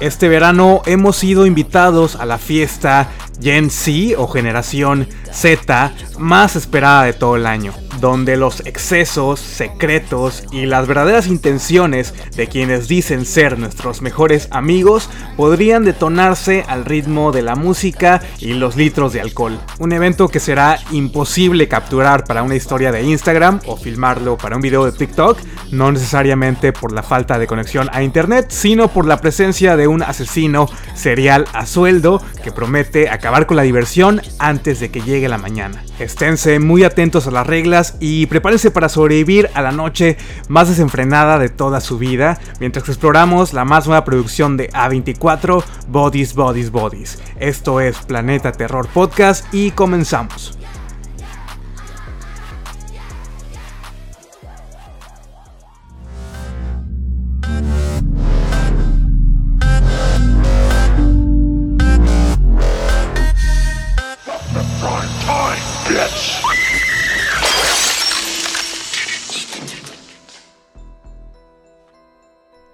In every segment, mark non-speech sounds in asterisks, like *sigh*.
Este verano hemos sido invitados a la fiesta Gen Z o generación Z más esperada de todo el año, donde los excesos, secretos y las verdaderas intenciones de quienes dicen ser nuestros mejores amigos podrían detonarse al ritmo de la música y los litros de alcohol. Un evento que será imposible capturar para una historia de Instagram o filmarlo para un video de TikTok, no necesariamente por la falta de conexión a internet, sino por la presencia de un asesino serial a sueldo que promete acabar con la diversión antes de que llegue la mañana. Esténse muy atentos a las reglas y prepárense para sobrevivir a la noche más desenfrenada de toda su vida mientras exploramos la más nueva producción de A24, Bodies, Bodies, Bodies. Esto es Planeta Terror Podcast y comenzamos.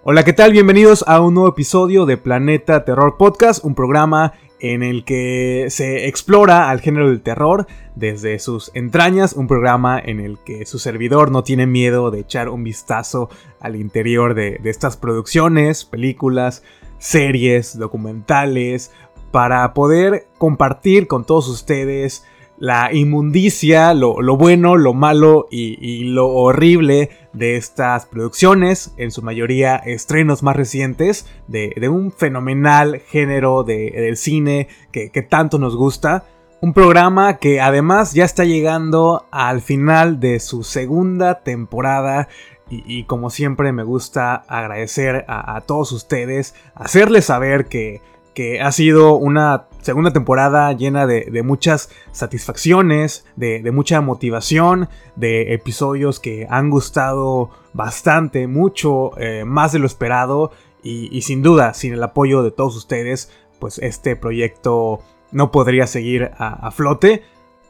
Hola, ¿qué tal? Bienvenidos a un nuevo episodio de Planeta Terror Podcast, un programa en el que se explora al género del terror desde sus entrañas, un programa en el que su servidor no tiene miedo de echar un vistazo al interior de, de estas producciones, películas, series, documentales, para poder compartir con todos ustedes la inmundicia, lo, bueno, lo malo y, lo horrible de estas producciones, en su mayoría estrenos más recientes, de, un fenomenal género de, del cine que, tanto nos gusta. Un programa que además ya está llegando al final de su segunda temporada. Y, como siempre me gusta agradecer a todos ustedes, hacerles saber que que ha sido una segunda temporada llena de, muchas satisfacciones, de, mucha motivación, de episodios que han gustado bastante, mucho, eh, más de lo esperado y, sin duda, sin el apoyo de todos ustedes, pues este proyecto no podría seguir a, a flote.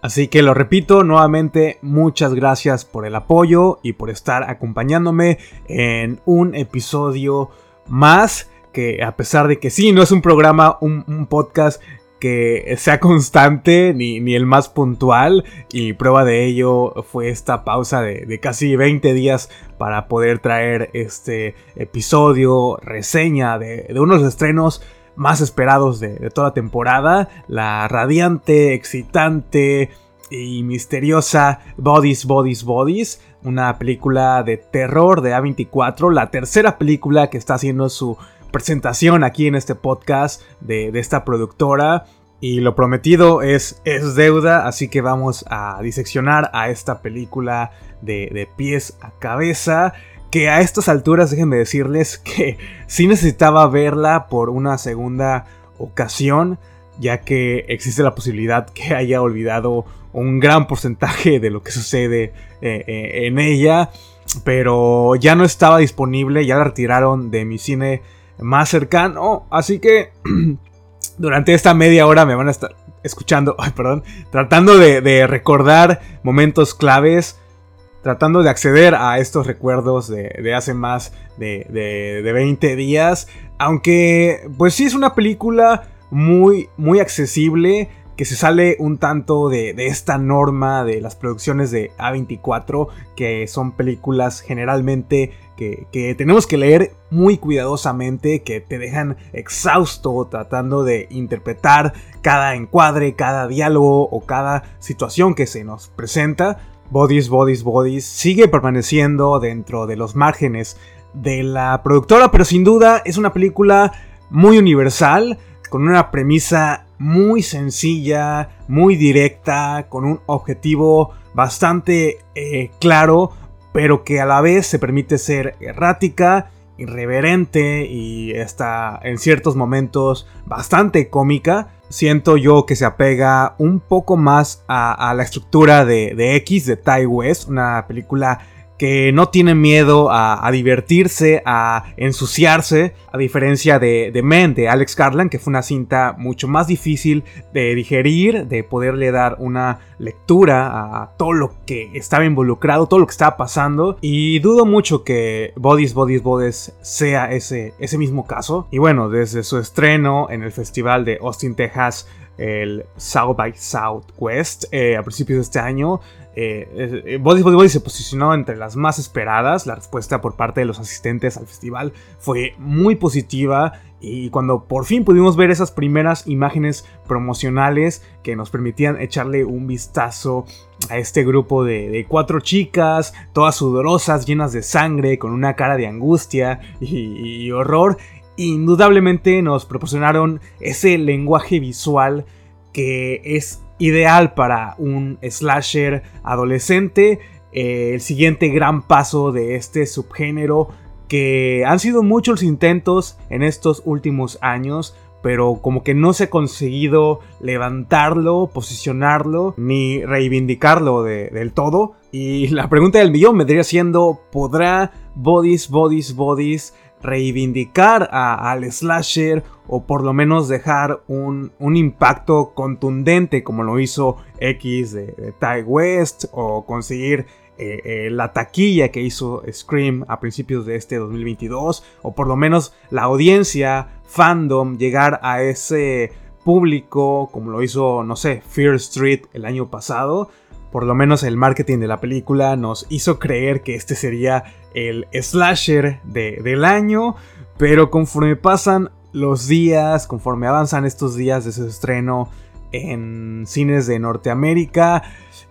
Así que lo repito nuevamente, muchas gracias por el apoyo y por estar acompañándome en un episodio más que a pesar de que sí, no es un programa, un, podcast que sea constante ni, ni, el más puntual y prueba de ello fue esta pausa de, casi 20 días para poder traer este episodio, reseña de, de unos estrenos más esperados de, de toda temporada, la radiante, excitante y misteriosa Bodies, Bodies, Bodies, una película de terror de A24, la tercera película que está haciendo su presentación aquí en este podcast de, esta productora. Y lo prometido es, es deuda, así que vamos a diseccionar a esta película de, pies a cabeza. Que a estas alturas déjenme decirles *laughs* que sí necesitaba verla por una segunda ocasión, ya que existe la posibilidad que haya olvidado un gran porcentaje de lo que sucede eh, eh, en ella. Pero ya no estaba disponible, ya la retiraron de mi cine más cercano. Así que *clears throat* durante esta media hora me van a estar escuchando, *laughs* ay, perdón, tratando de, recordar momentos claves, tratando de acceder a estos recuerdos de, hace más de, de, 20 días. Aunque, pues sí es una película muy, muy accesible que se sale un tanto de, esta norma de las producciones de A24, que son películas generalmente que, tenemos que leer muy cuidadosamente, que te dejan exhausto tratando de interpretar cada encuadre, cada diálogo o cada situación que se nos presenta. Bodies, Bodies, Bodies sigue permaneciendo dentro de los márgenes de la productora, pero sin duda es una película muy universal, con una premisa muy sencilla, muy directa, con un objetivo bastante eh, claro, pero que a la vez se permite ser errática, irreverente y está en ciertos momentos bastante cómica. Siento yo que se apega un poco más a, la estructura de, X de Ty West, una película que no tienen miedo a, divertirse, a ensuciarse, a diferencia de, de Men, de Alex Garland, que fue una cinta mucho más difícil de digerir, de poderle dar una lectura a todo lo que estaba involucrado, todo lo que estaba pasando, y dudo mucho que Bodies, Bodies, Bodies sea ese, ese mismo caso. Y bueno, desde su estreno en el festival de Austin, Texas, el South by Southwest eh, a principios de este año. Eh, eh Body Body se posicionó entre las más esperadas. La respuesta por parte de los asistentes al festival fue muy positiva. Y cuando por fin pudimos ver esas primeras imágenes promocionales que nos permitían echarle un vistazo a este grupo de, cuatro chicas, todas sudorosas, llenas de sangre, con una cara de angustia y horror, indudablemente nos proporcionaron ese lenguaje visual que es ideal para un slasher adolescente. Eh, el siguiente gran paso de este subgénero que han sido muchos intentos en estos últimos años, pero como que no se ha conseguido levantarlo, posicionarlo, ni reivindicarlo del todo. Y la pregunta del millón vendría siendo, ¿podrá Bodies, Bodies, Bodies reivindicar al slasher o por lo menos dejar un, impacto contundente como lo hizo X de, Ty West o conseguir eh, eh, la taquilla que hizo Scream a principios de este 2022 o por lo menos la audiencia, fandom, llegar a ese público como lo hizo, no sé, Fear Street el año pasado por lo menos el marketing de la película nos hizo creer que este sería el slasher del año, pero conforme pasan los días, conforme avanzan estos días de su estreno en cines de Norteamérica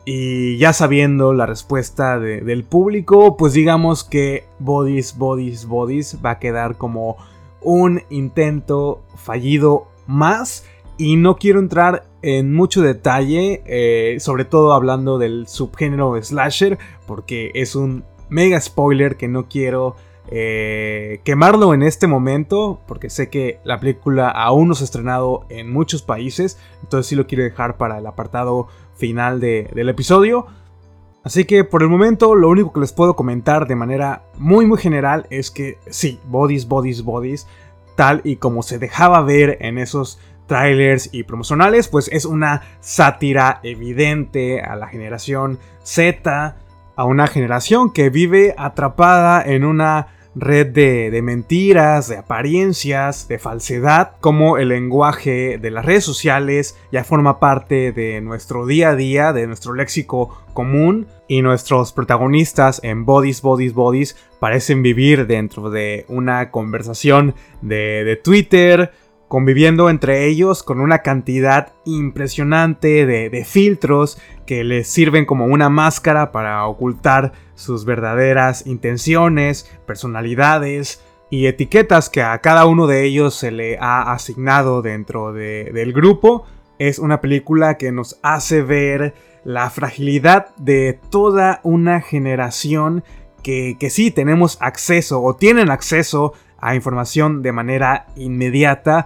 y ya sabiendo la respuesta del público, pues digamos que Bodies, Bodies, Bodies va a quedar como un intento fallido más y no quiero entrar en mucho detalle, eh, sobre todo hablando del subgénero slasher, porque es un mega spoiler que no quiero eh, quemarlo en este momento, porque sé que la película aún no se ha estrenado en muchos países, entonces sí lo quiero dejar para el apartado final del episodio. Así que por el momento lo único que les puedo comentar de manera muy muy general es que sí, bodies, bodies, bodies, tal y como se dejaba ver en esos trailers y promocionales, pues es una sátira evidente a la generación Z, a una generación que vive atrapada en una red de, mentiras, de apariencias, de falsedad, como el lenguaje de las redes sociales ya forma parte de nuestro día a día, de nuestro léxico común, y nuestros protagonistas en Bodies, Bodies, Bodies parecen vivir dentro de una conversación de, de Twitter, conviviendo entre ellos con una cantidad impresionante de, filtros que les sirven como una máscara para ocultar sus verdaderas intenciones, personalidades y etiquetas que a cada uno de ellos se le ha asignado dentro del grupo. Es una película que nos hace ver la fragilidad de toda una generación que, que sí tenemos acceso o tienen acceso a información de manera inmediata,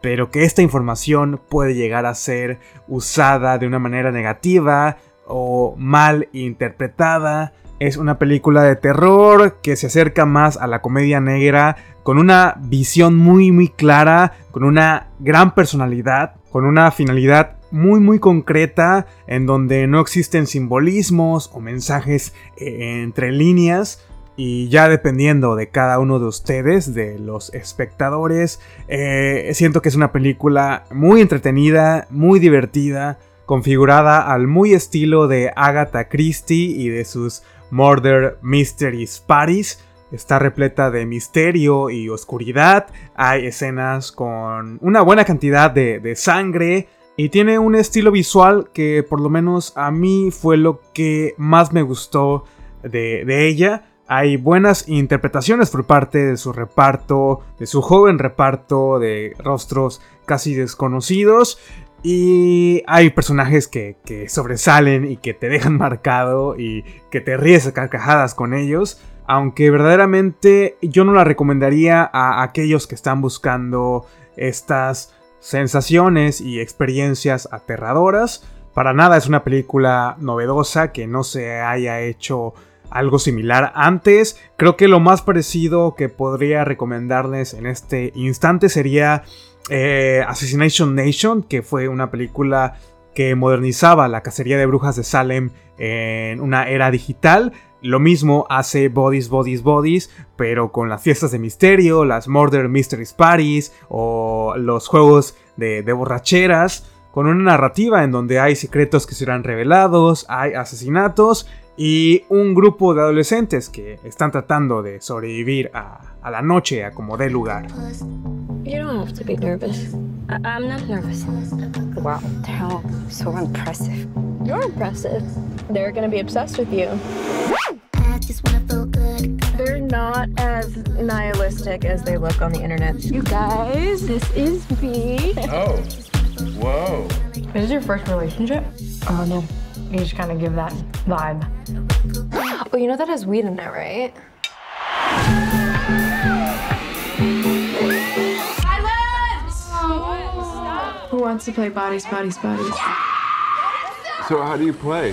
pero que esta información puede llegar a ser usada de una manera negativa o mal interpretada. Es una película de terror que se acerca más a la comedia negra con una visión muy muy clara, con una gran personalidad, con una finalidad muy muy concreta en donde no existen simbolismos o mensajes eh, entre líneas y ya dependiendo de cada uno de ustedes, de los espectadores, eh, siento que es una película muy entretenida, muy divertida, configurada al muy estilo de Agatha Christie y de sus Murder Mysteries Paris. Está repleta de misterio y oscuridad. Hay escenas con una buena cantidad de, sangre. Y tiene un estilo visual que por lo menos a mí fue lo que más me gustó de, de ella. Hay buenas interpretaciones por parte de su reparto, de su joven reparto de rostros casi desconocidos. Y hay personajes que, sobresalen y que te dejan marcado y que te ríes a carcajadas con ellos. Aunque verdaderamente yo no la recomendaría a aquellos que están buscando estas sensaciones y experiencias aterradoras. Para nada es una película novedosa que no se haya hecho algo similar antes. Creo que lo más parecido que podría recomendarles en este instante sería eh, Assassination Nation, que fue una película que modernizaba la cacería de brujas de Salem en una era digital. Lo mismo hace Bodies, Bodies, Bodies, pero con las fiestas de misterio, las Murder Mysteries Parties o los juegos de, de borracheras, con una narrativa en donde hay secretos que serán revelados, hay asesinatos y un grupo de adolescentes que están tratando de sobrevivir a, a la noche a como dé lugar. You don't have to be nervous. I- I'm not nervous. Wow, they're all so impressive. You're impressive. They're gonna be obsessed with you. I just wanna feel good. They're not as nihilistic as they look on the internet. You guys, this is me. Oh. Whoa. Is this your first relationship? Oh no. You just kind of give that vibe. Oh, you know that has weed in it, right? Who wants to play bodies, bodies, bodies? So how do you play?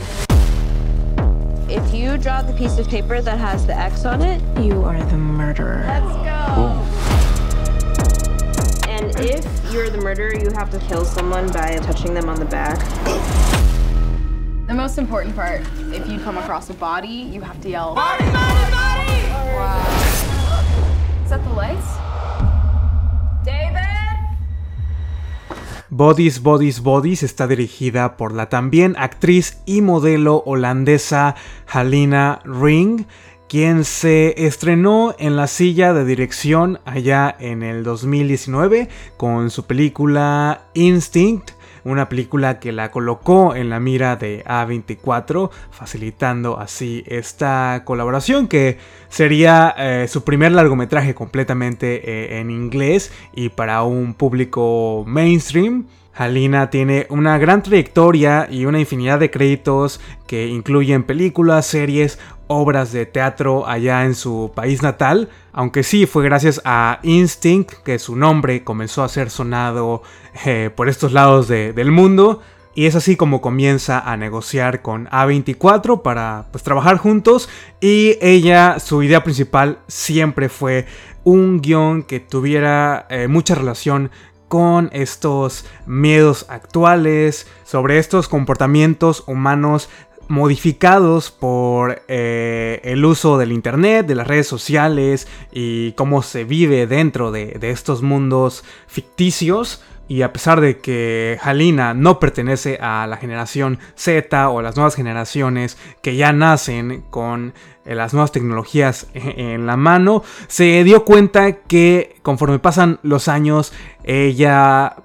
If you draw the piece of paper that has the X on it, You are the murderer. Let's go. Cool. and if you're the murderer, you have to kill someone by touching them on the back. The most important part, if you come across a body, you have to yell, Body, body, body! Wow. Is that the lights? David? Bodies, Bodies, Bodies está dirigida por la también actriz y modelo holandesa Halina Ring, quien se estrenó en la silla de dirección allá en el 2019 con su película Instinct, una película que la colocó en la mira de A24, facilitando así esta colaboración que sería eh, su primer largometraje completamente eh, en inglés y para un público mainstream. Halina tiene una gran trayectoria y una infinidad de créditos que incluyen películas, series, obras de teatro allá en su país natal, aunque sí fue gracias a Instinct que su nombre comenzó a ser sonado eh, por estos lados de- del mundo. Y es así como comienza a negociar con A24 para pues, trabajar juntos. Y ella, su idea principal siempre fue un guion que tuviera eh, mucha relación con estos miedos actuales, sobre estos comportamientos humanos modificados por eh, el uso del internet, de las redes sociales y cómo se vive dentro de, de estos mundos ficticios. Y a pesar de que Halina no pertenece a la generación Z o las nuevas generaciones que ya nacen con eh, las nuevas tecnologías e- en la mano, se dio cuenta que conforme pasan los años, ella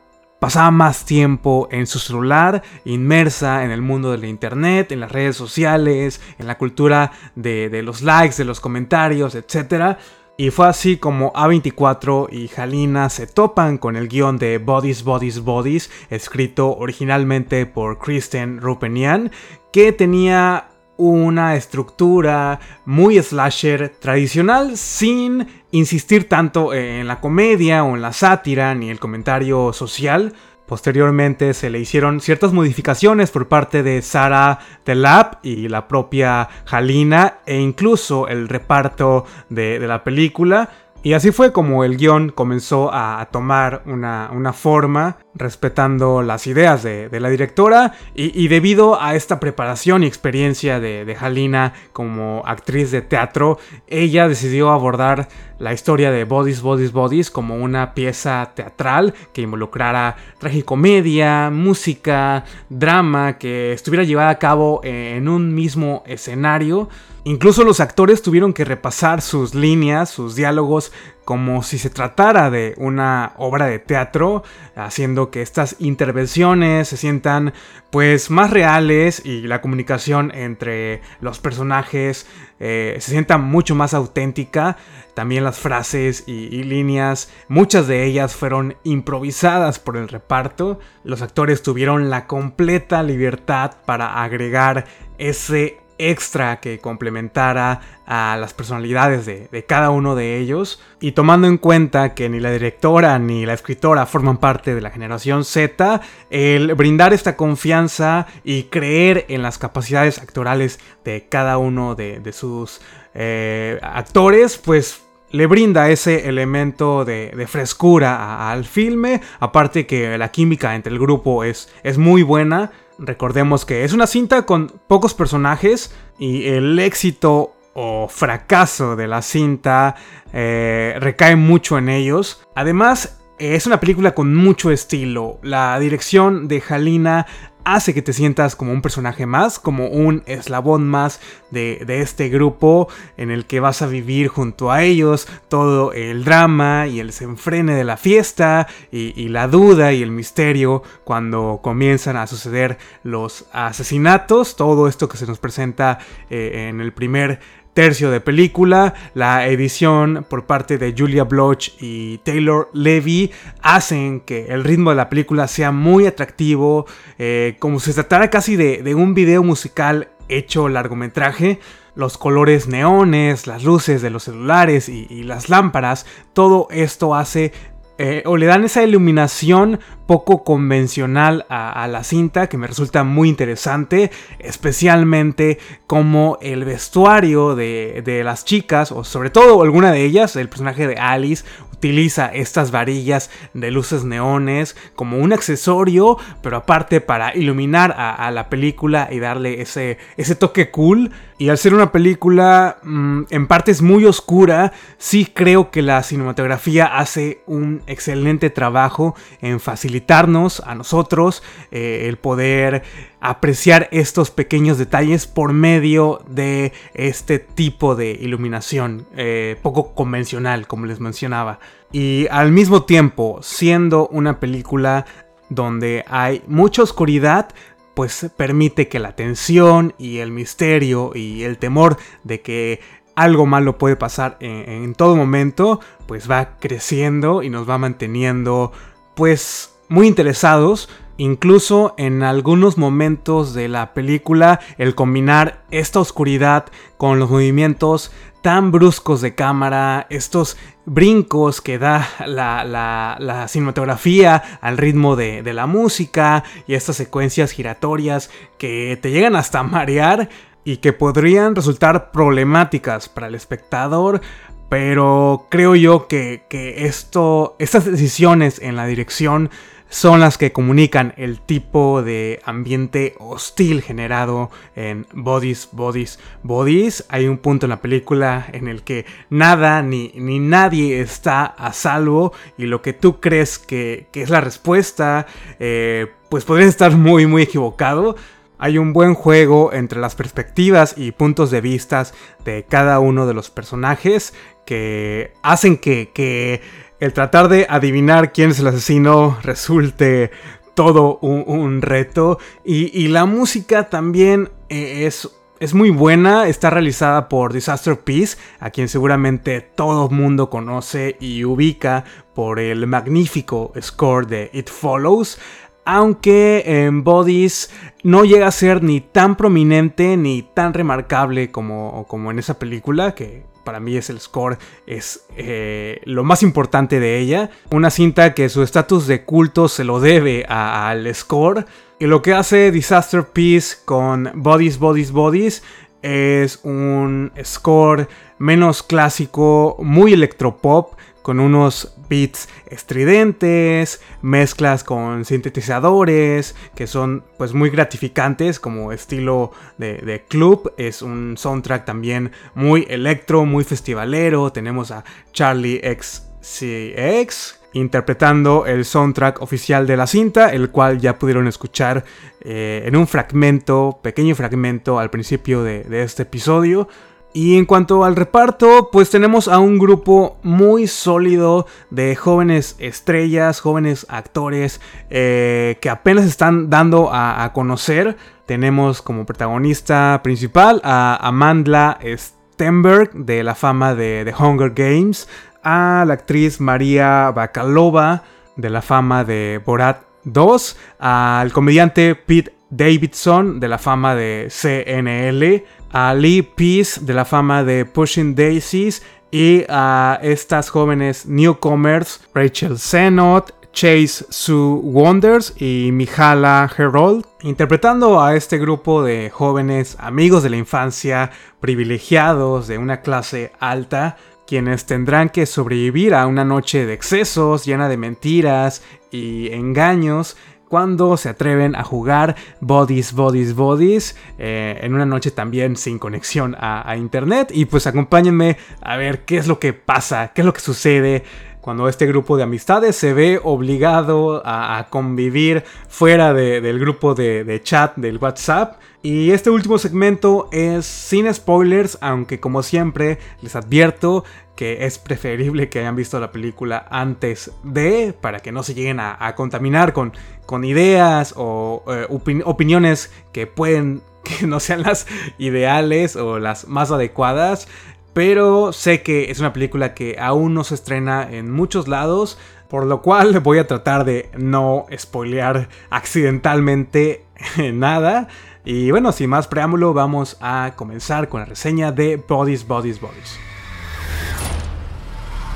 pasaba más tiempo en su celular, inmersa en el mundo del internet, en las redes sociales, en la cultura de, los likes, de los comentarios, etc. Y fue así como A24 y Halina se topan con el guion de Bodies, Bodies, Bodies, escrito originalmente por Kristen Rupenian, que tenía una estructura muy slasher tradicional sin insistir tanto en la comedia o en la sátira ni el comentario social. Posteriormente se le hicieron ciertas modificaciones por parte de Sara Delap y la propia Halina e incluso el reparto de la película. Y así fue como el guion comenzó a tomar una, una forma respetando las ideas de, de la directora y, debido a esta preparación y experiencia de, de Halina como actriz de teatro, ella decidió abordar la historia de Bodies, Bodies, Bodies como una pieza teatral que involucrara tragicomedia, música, drama, que estuviera llevada a cabo en un mismo escenario. Incluso los actores tuvieron que repasar sus líneas, sus diálogos, como si se tratara de una obra de teatro, haciendo que estas intervenciones se sientan pues más reales y la comunicación entre los personajes eh, se sienta mucho más auténtica. También las frases y, y líneas, muchas de ellas fueron improvisadas por el reparto. Los actores tuvieron la completa libertad para agregar ese extra que complementara a las personalidades de, cada uno de ellos y tomando en cuenta que ni la directora ni la escritora forman parte de la generación Z, el brindar esta confianza y creer en las capacidades actorales de cada uno de, sus eh, actores, pues le brinda ese elemento de, frescura al filme, aparte que la química entre el grupo es muy buena. Recordemos que es una cinta con pocos personajes y el éxito o fracaso de la cinta eh, recae mucho en ellos. Además, es una película con mucho estilo. La dirección de Halina hace que te sientas como un personaje más, como un eslabón más de, de, este grupo en el que vas a vivir junto a ellos todo el drama y el desenfrene de la fiesta y, la duda y el misterio cuando comienzan a suceder los asesinatos, todo esto que se nos presenta eh, en el primer tercio de película. La edición por parte de Julia Bloch y Taylor Levy hacen que el ritmo de la película sea muy atractivo, eh, como si se tratara casi de, de un video musical hecho largometraje. Los colores neones, las luces de los celulares y, las lámparas, todo esto hace eh, o le dan esa iluminación poco convencional a, la cinta que me resulta muy interesante, especialmente como el vestuario de, de, las chicas, o sobre todo alguna de ellas, el personaje de Alice, utiliza estas varillas de luces neones como un accesorio, pero aparte para iluminar a, la película y darle ese, ese toque cool. Y al ser una película mmm, en partes muy oscura, sí creo que la cinematografía hace un excelente trabajo en facilitarnos a nosotros eh, el poder apreciar estos pequeños detalles por medio de este tipo de iluminación eh, poco convencional, como les mencionaba. Y al mismo tiempo, siendo una película donde hay mucha oscuridad, pues permite que la tensión y el misterio y el temor de que algo malo puede pasar en, en, todo momento, pues va creciendo y nos va manteniendo pues muy interesados. Incluso en algunos momentos de la película, el combinar esta oscuridad con los movimientos tan bruscos de cámara, estos brincos que da la, cinematografía al ritmo de, de, la música y estas secuencias giratorias que te llegan hasta *laughs* marear y que podrían resultar problemáticas para el espectador. Pero creo yo que, que esto, estas decisiones en la dirección son las que comunican el tipo de ambiente hostil generado en Bodies, Bodies, Bodies. Hay un punto en la película en el que nada ni, ni nadie está a salvo y lo que tú crees que, que es la respuesta, eh, pues podría estar muy, muy equivocado. Hay un buen juego entre las perspectivas y puntos de vista de cada uno de los personajes que hacen que, que el tratar de adivinar quién es el asesino resulte todo un, reto. Y, la música también eh, es, es, muy buena. Está realizada por Disaster Peace, a quien seguramente todo mundo conoce y ubica por el magnífico score de It Follows. Aunque en Bodies no llega a ser ni tan prominente ni tan remarcable como, como en esa película, que para mí es el score, es eh, lo más importante de ella. Una cinta que su estatus de culto se lo debe al score. Y lo que hace Disaster Peace con Bodies, Bodies, Bodies es un score menos clásico, muy electropop, con unos beats estridentes, mezclas con sintetizadores que son pues muy gratificantes como estilo de, de, club. Es un soundtrack también muy electro, muy festivalero. Tenemos a Charlie XCX interpretando el soundtrack oficial de la cinta, el cual ya pudieron escuchar eh, en un fragmento, pequeño fragmento al principio de, de este episodio. Y en cuanto al reparto, pues tenemos a un grupo muy sólido de jóvenes estrellas, jóvenes actores eh, que apenas están dando a, conocer. Tenemos como protagonista principal a Amandla Stenberg de la fama de The Hunger Games, a la actriz María Bakalova de la fama de Borat 2, al comediante Pete Davidson de la fama de CNL, a Lee Peace de la fama de Pushing Daisies y a estas jóvenes newcomers Rachel Zenot, Chase Sue Wonders y Mihala Herold, interpretando a este grupo de jóvenes amigos de la infancia, privilegiados de una clase alta, quienes tendrán que sobrevivir a una noche de excesos llena de mentiras y engaños cuando se atreven a jugar Bodies, Bodies, Bodies eh, en una noche también sin conexión a, a internet. Y pues acompáñenme a ver qué es lo que pasa, qué es lo que sucede cuando este grupo de amistades se ve obligado a, convivir fuera del grupo de, chat del WhatsApp. Y este último segmento es sin spoilers, aunque como siempre les advierto que es preferible que hayan visto la película antes de, para que no se lleguen a, contaminar con, con, ideas o eh, opiniones que pueden *laughs* que no sean las ideales o las más adecuadas. Pero sé que es una película que aún no se estrena en muchos lados, por lo cual *laughs* voy a tratar de no spoilear accidentalmente *laughs* nada. Y bueno, sin más preámbulo, vamos a comenzar con la reseña de Bodies, Bodies, Bodies.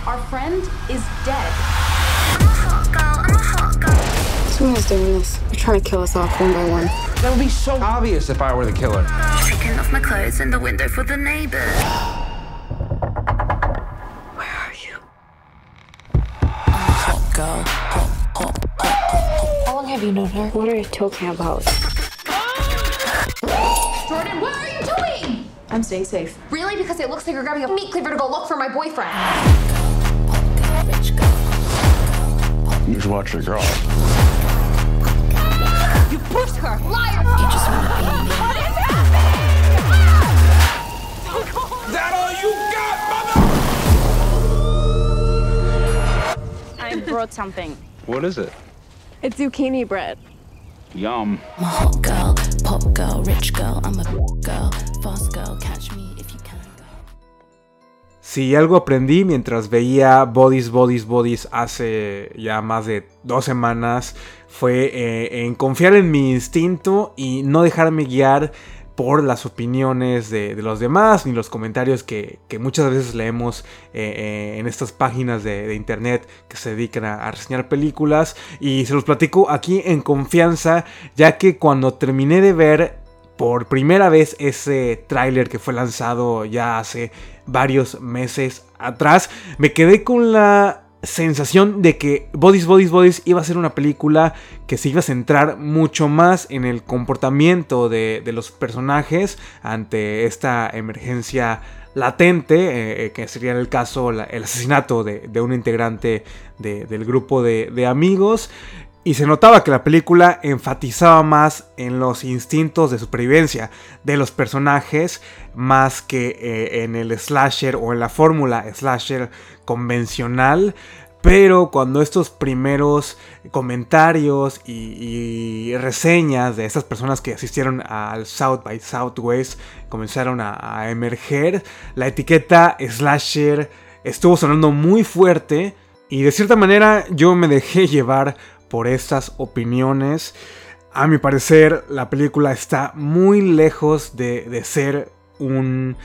Our friend is dead. Someone's doing this. They're trying to kill us off one by one. That would be so obvious if I were the killer. Taking off my clothes in the window for the neighbor. You known her? What are you talking about? Jordan, what are you doing? I'm staying safe. Really? Because it looks like you're grabbing a meat cleaver to go look for my boyfriend. hot, rich girl. You should watch your girl. You pushed her! Liar! You just wanna be me. What is happening? That all you got, mother? I brought something. What is it? It's zucchini bread. Yum. I'm a hot girl, pop girl, rich girl. I'm a girl, fast girl. Catch me if you can. Si algo aprendí mientras veía Bodies, Bodies, Bodies hace ya más de dos semanas fue eh, en confiar en mi instinto y no dejarme guiar por las opiniones de, los demás ni los comentarios que, muchas veces leemos eh, eh, en estas páginas de, de, internet que se dedican a, a reseñar películas. Y se los platico aquí en confianza ya que cuando terminé de ver por primera vez ese tráiler que fue lanzado ya hace varios meses atrás, me quedé con la sensación de que Bodies, Bodies, Bodies iba a ser una película que se iba a centrar mucho más en el comportamiento de, de los personajes ante esta emergencia latente, eh, que sería en el caso el asesinato de, de un integrante de, del grupo de amigos. Y se notaba que la película enfatizaba más en los instintos de supervivencia de los personajes más que eh, en el slasher o en la fórmula slasher convencional. Pero cuando estos primeros comentarios y, reseñas de estas personas que asistieron al South by Southwest comenzaron a, a emerger, la etiqueta slasher estuvo sonando muy fuerte. Y de cierta manera yo me dejé *laughs* llevar por estas opiniones. A mi parecer, la película está muy lejos de, de ser un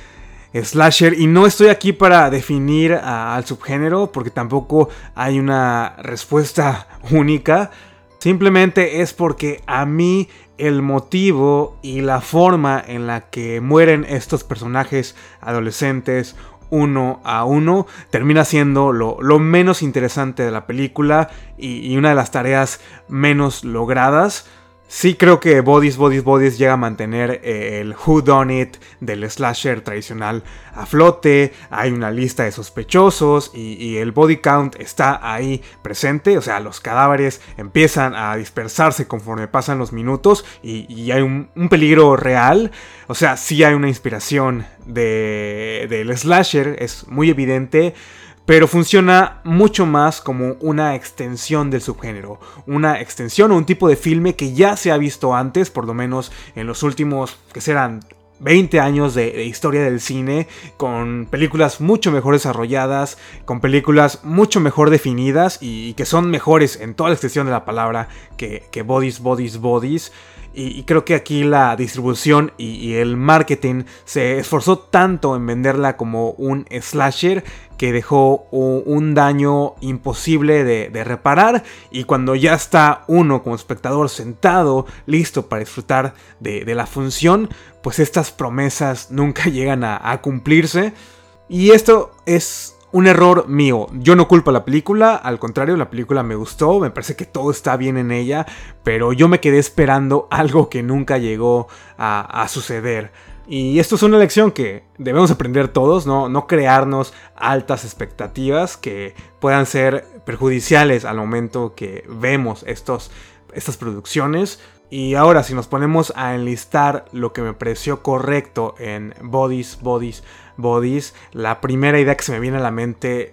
slasher. Y no estoy aquí para definir al subgénero, porque tampoco hay una respuesta *laughs* única. Simplemente es porque a mí el motivo y la forma en la que mueren estos personajes adolescentes uno a uno termina siendo lo, menos interesante de la película y, una de las tareas menos logradas. Sí creo que Bodies, Bodies, Bodies llega a mantener eh, el Who Done It del slasher tradicional a flote. Hay una lista de sospechosos y, el body count está ahí presente. O sea, los cadáveres empiezan a dispersarse conforme pasan los minutos y, y hay un, un, peligro real. O sea, sí hay una inspiración de, del slasher, es muy evidente pero funciona mucho más como una extensión del subgénero, una extensión o un tipo de filme que ya se ha visto antes, por lo menos en los últimos, que serán 20 años de, historia del cine, con películas mucho mejor desarrolladas, con películas mucho mejor definidas y, que son mejores en toda la extensión de la palabra que, que Bodies, Bodies, Bodies. Y, creo que aquí la distribución y, el marketing se esforzó tanto en venderla como un slasher que dejó un, daño imposible de, reparar. Y cuando ya está uno como espectador sentado, listo para disfrutar de, la función, pues estas promesas nunca *laughs* llegan a cumplirse. Y esto es un error mío. Yo no culpo a la película, al contrario, la película me gustó, me parece que todo está bien en ella, pero yo me quedé esperando *laughs* algo que nunca llegó a, suceder. Y esto es una lección que debemos aprender todos, ¿no? no crearnos altas expectativas que puedan ser perjudiciales al momento que vemos estos, estas producciones. Y ahora si nos ponemos a enlistar lo que me pareció correcto en Bodies, Bodies, Bodies, la primera idea que se me viene a la mente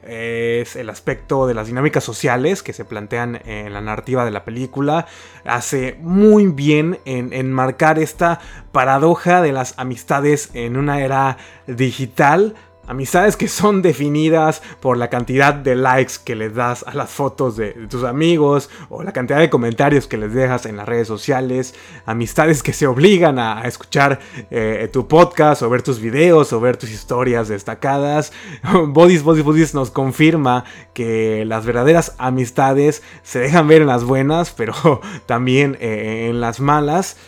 es el aspecto de las dinámicas sociales que se plantean en la narrativa de la película. Hace muy bien en, en marcar esta paradoja de las amistades en una era digital Amistades que son definidas por la cantidad de likes que les das a las fotos de, tus amigos o la cantidad de comentarios que les dejas en las redes sociales. Amistades que se obligan a, escuchar eh, tu podcast o ver tus videos o ver tus historias destacadas. *laughs* Bodies, Bodies, Bodies nos confirma que las verdaderas amistades se dejan ver en las buenas, pero *laughs* también eh, en las malas.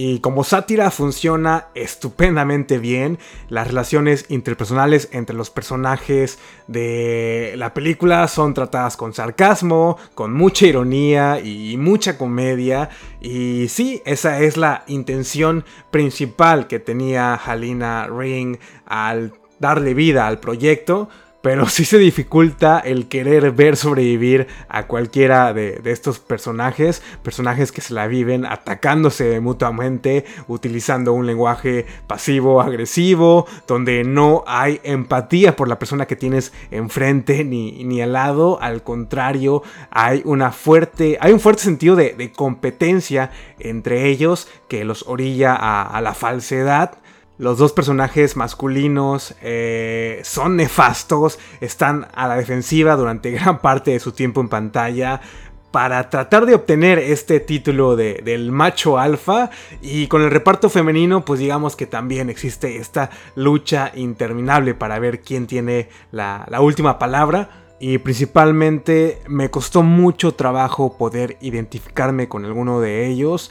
Y como sátira funciona estupendamente bien. Las relaciones interpersonales entre los personajes de la película son tratadas con sarcasmo, con mucha ironía y mucha comedia. Y sí, esa es la intención principal que tenía Halina Ring al darle vida al proyecto pero sí se dificulta el querer ver sobrevivir a cualquiera de, estos personajes, personajes que se la viven atacándose mutuamente, utilizando un lenguaje pasivo, agresivo, donde no hay empatía por la persona que tienes enfrente ni, ni al lado, al contrario, hay, una fuerte, hay un fuerte sentido de, competencia entre ellos que los orilla a la falsedad. Los dos personajes masculinos eh, son nefastos, están a la defensiva durante *laughs* gran parte de su tiempo en pantalla para tratar de obtener este título de, del macho alfa. Y con el reparto femenino pues digamos que también existe esta lucha interminable para ver quién tiene la, la última palabra y principalmente me costó mucho trabajo poder identificarme con alguno de ellos.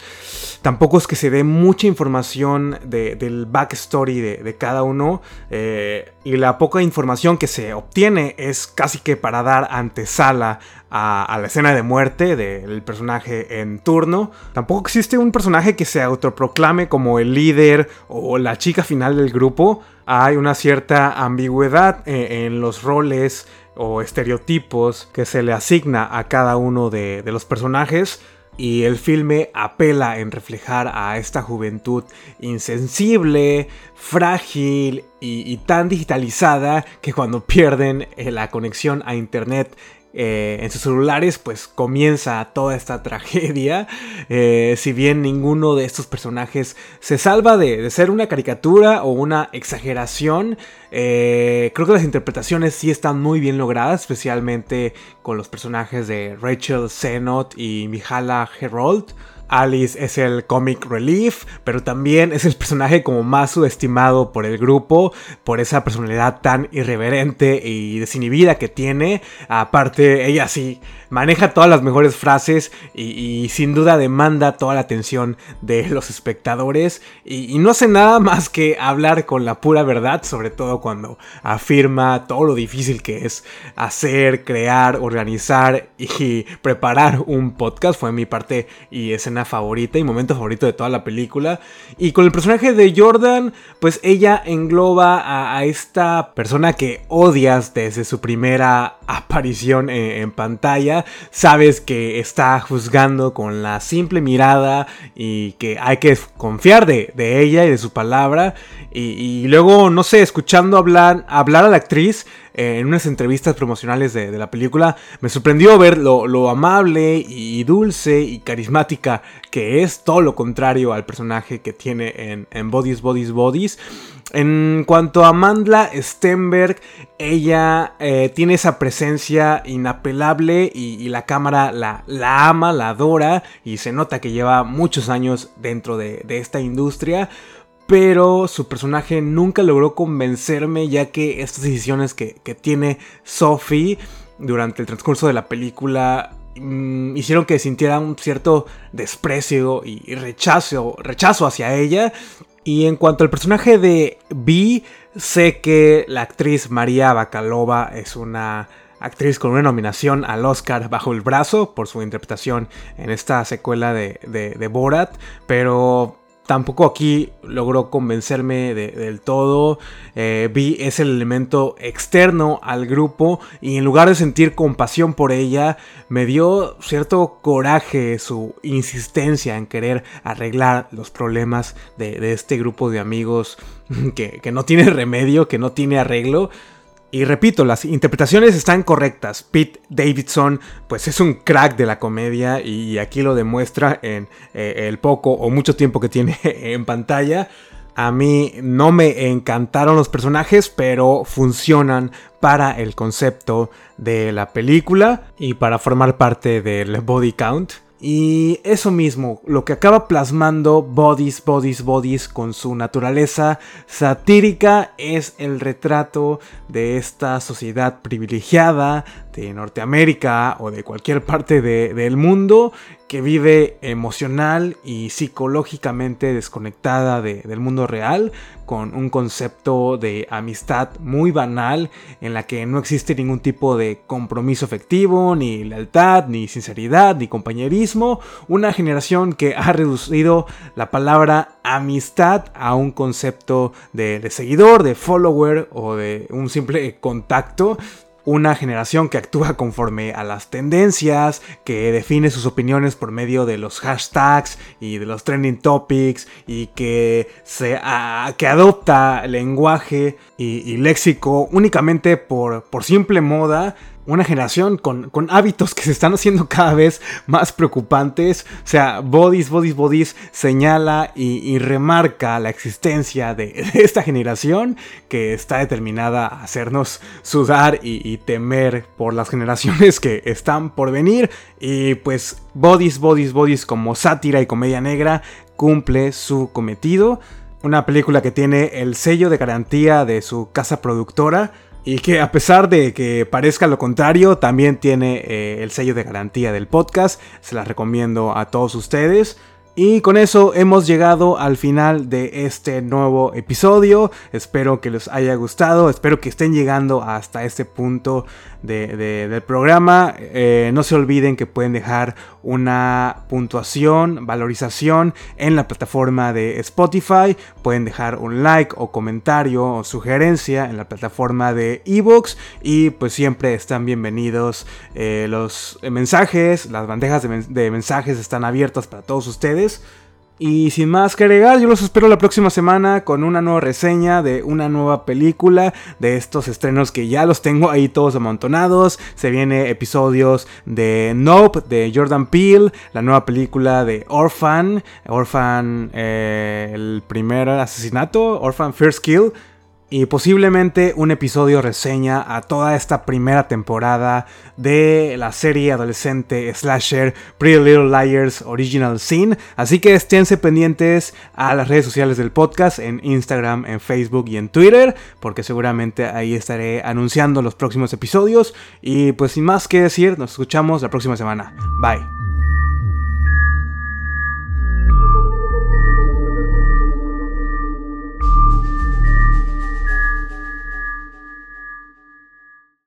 Tampoco es que se dé mucha información del backstory de, cada uno eh, y la poca información que se obtiene es casi que para dar antesala a, la escena de muerte del personaje en turno. Tampoco existe un personaje que se autoproclame como el líder o la chica final del grupo. Hay una cierta ambigüedad eh, en los roles o estereotipos que se le asigna a cada uno de, los personajes. Y el filme apela en reflejar a esta juventud insensible, frágil y, tan digitalizada que cuando pierden eh, la conexión a internet eh, en sus celulares, pues comienza toda esta *laughs* tragedia. Eh, si bien ninguno de estos personajes se salva de, ser una caricatura o una exageración, eh, creo que las interpretaciones sí están muy bien logradas, especialmente con los personajes de Rachel Zenot y Mihala Herold. Alice es el comic relief, pero también es el personaje como más subestimado por el grupo, por esa personalidad tan irreverente y desinhibida que tiene. Aparte, ella sí maneja todas las mejores frases y, sin duda demanda toda la atención de los espectadores y, no hace nada más que hablar con la pura verdad, sobre todo cuando afirma todo lo difícil que es hacer, crear, organizar y preparar un podcast. Fue mi parte y escena favorita y momento favorito de toda la película. Y con el personaje de Jordan, pues ella engloba a, esta persona que odias desde su primera *laughs* aparición en pantalla sabes que está juzgando con la simple mirada y que hay que confiar de, ella y de su palabra. Y, luego, no sé, escuchando hablar, hablar a la actriz, en unas entrevistas promocionales de, la película, me sorprendió ver lo, amable y dulce y carismática que es, todo lo contrario al personaje que tiene en, Bodies, Bodies, Bodies. En cuanto a Mandla Stenberg, ella eh, tiene esa presencia inapelable y, la cámara la, la, ama, la adora y se nota que lleva muchos años dentro de, de esta industria. Pero su personaje nunca logró convencerme ya que estas decisiones que, que tiene Sophie durante el transcurso de la película mmm, hicieron que sintiera un cierto desprecio y, rechazo, rechazo hacia ella. Y en cuanto al personaje de Vi, sé que la actriz María Bacalova es una actriz con una nominación al Oscar bajo el brazo por su interpretación en esta secuela de, de Borat, pero tampoco aquí logró convencerme de, del todo. Eh, Vi es el elemento externo al grupo y en lugar de sentir compasión por ella, me dio cierto coraje su insistencia en querer arreglar los problemas de, este grupo de amigos *laughs* que no tiene remedio, que no tiene arreglo. Y repito, las interpretaciones están correctas. Pete Davidson, pues es un crack de la comedia y aquí lo demuestra en eh, el poco o mucho tiempo que tiene *laughs* en pantalla. A mí no me encantaron los personajes, pero funcionan para el concepto de la película y para formar parte del body count. Y eso mismo, lo que acaba plasmando Bodies, Bodies, Bodies con su naturaleza satírica es el retrato de esta sociedad privilegiada de Norteamérica o de cualquier parte de, del mundo que vive emocional y psicológicamente desconectada de, del mundo real, con un concepto de amistad muy banal en la que no existe ningún tipo de compromiso efectivo, ni lealtad, ni sinceridad, ni compañerismo. Una generación que ha reducido la palabra amistad a un concepto de, de seguidor, de follower o de un simple contacto una generación que actúa conforme a las tendencias, que define sus opiniones por medio de los hashtags y de los trending topics y que, se, que adopta lenguaje y, y léxico únicamente por, por simple moda una generación con, con, hábitos que se están haciendo cada vez más preocupantes. O sea, Bodies, Bodies, Bodies señala y, y remarca la existencia *laughs* de, esta generación que está determinada a hacernos sudar y, y, temer por las generaciones que están por venir. Y pues Bodies, Bodies, Bodies como sátira y comedia negra cumple su cometido. Una película que tiene el sello de garantía de su casa productora y que a pesar de que parezca lo contrario, también tiene eh, el sello de garantía del podcast. Se las recomiendo a todos ustedes. Y con eso hemos llegado al final de este nuevo episodio. Espero que les haya gustado. Espero que estén llegando hasta este punto de, de, del programa. Eh, no se olviden que pueden dejar una puntuación, valorización en la plataforma de Spotify. Pueden dejar un like o comentario o sugerencia en la plataforma de Evox. Y pues siempre están bienvenidos eh, los mensajes. Las bandejas de mensajes están abiertas para todos ustedes. Y sin más que agregar, yo los espero la próxima semana con una nueva reseña de una nueva película de estos estrenos que ya los tengo ahí todos amontonados. Se viene episodios de Nope, de Jordan Peele, la nueva película de Orphan, Orphan, eh, el primer asesinato, Orphan First Kill y posiblemente un episodio reseña a toda esta primera temporada de la serie adolescente slasher Pretty Little Liars Original Scene. Así que esténse pendientes a las redes sociales del podcast en Instagram, en Facebook y en Twitter, porque seguramente ahí estaré anunciando los próximos episodios. Y pues sin más que decir, nos escuchamos la próxima semana. Bye.